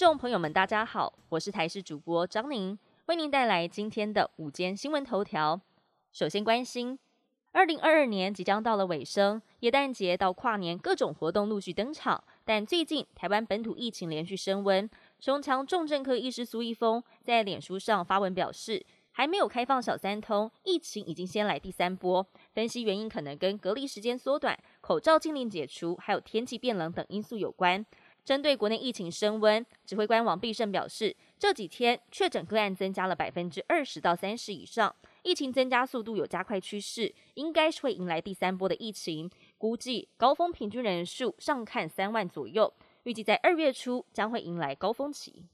众朋友们，大家好，我是台视主播张宁，为您带来今天的午间新闻头条。首先关心，二零二二年即将到了尾声，元旦节到跨年各种活动陆续登场，但最近台湾本土疫情连续升温，胸腔重症科医师苏一峰在脸书上发文表示。还没有开放小三通，疫情已经先来第三波。分析原因可能跟隔离时间缩短、口罩禁令解除，还有天气变冷等因素有关。针对国内疫情升温，指挥官王必胜表示，这几天确诊个案增加了百分之二十到三十以上，疫情增加速度有加快趋势，应该是会迎来第三波的疫情。估计高峰平均人数上看三万左右，预计在二月初将会迎来高峰期。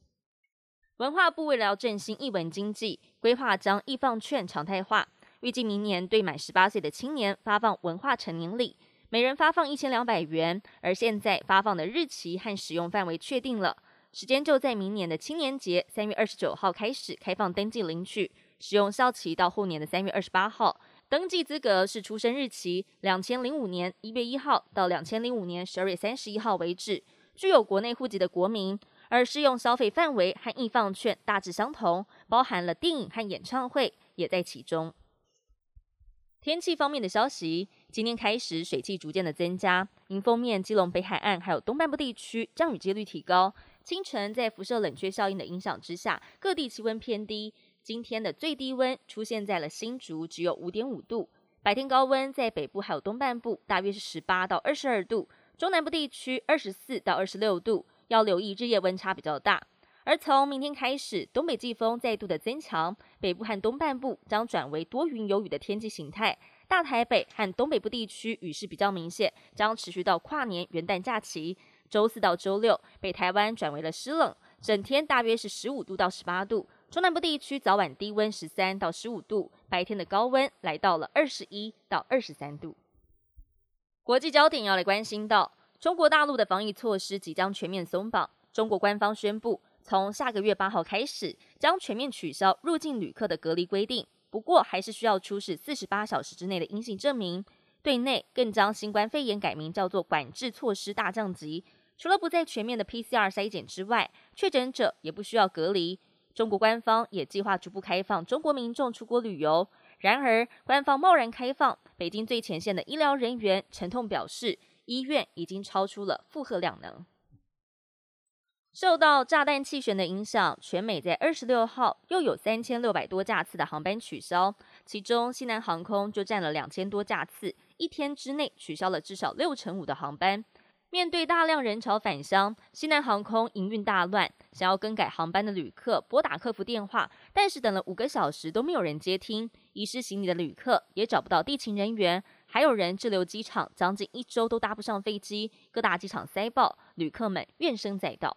文化部为了要振兴艺文经济，规划将易放券常态化，预计明年对满十八岁的青年发放文化成年礼，每人发放一千两百元。而现在发放的日期和使用范围确定了，时间就在明年的青年节三月二十九号开始开放登记领取，使用效期到后年的三月二十八号。登记资格是出生日期两千零五年一月一号到两千零五年十二月三十一号为止，具有国内户籍的国民。而适用消费范围和易放券大致相同，包含了电影和演唱会也在其中。天气方面的消息，今天开始水汽逐渐的增加，迎风面基隆北海岸还有东半部地区降雨几率提高。清晨在辐射冷却效应的影响之下，各地气温偏低。今天的最低温出现在了新竹，只有五点五度。白天高温在北部还有东半部大约是十八到二十二度，中南部地区二十四到二十六度。要留意日夜温差比较大，而从明天开始，东北季风再度的增强，北部和东半部将转为多云有雨的天气形态。大台北和东北部地区雨势比较明显，将持续到跨年元旦假期。周四到周六，北台湾转为了湿冷，整天大约是十五度到十八度。中南部地区早晚低温十三到十五度，白天的高温来到了二十一到二十三度。国际焦点要来关心到。中国大陆的防疫措施即将全面松绑。中国官方宣布，从下个月八号开始，将全面取消入境旅客的隔离规定。不过，还是需要出示四十八小时之内的阴性证明。对内更将新冠肺炎改名叫做管制措施大降级。除了不再全面的 PCR 筛检之外，确诊者也不需要隔离。中国官方也计划逐步开放中国民众出国旅游。然而，官方贸然开放，北京最前线的医疗人员沉痛表示。医院已经超出了负荷量能。受到炸弹气旋的影响，全美在二十六号又有三千六百多架次的航班取消，其中西南航空就占了两千多架次，一天之内取消了至少六成五的航班。面对大量人潮返乡，西南航空营运大乱，想要更改航班的旅客拨打客服电话，但是等了五个小时都没有人接听，遗失行李的旅客也找不到地勤人员。还有人滞留机场，将近一周都搭不上飞机，各大机场塞爆，旅客们怨声载道。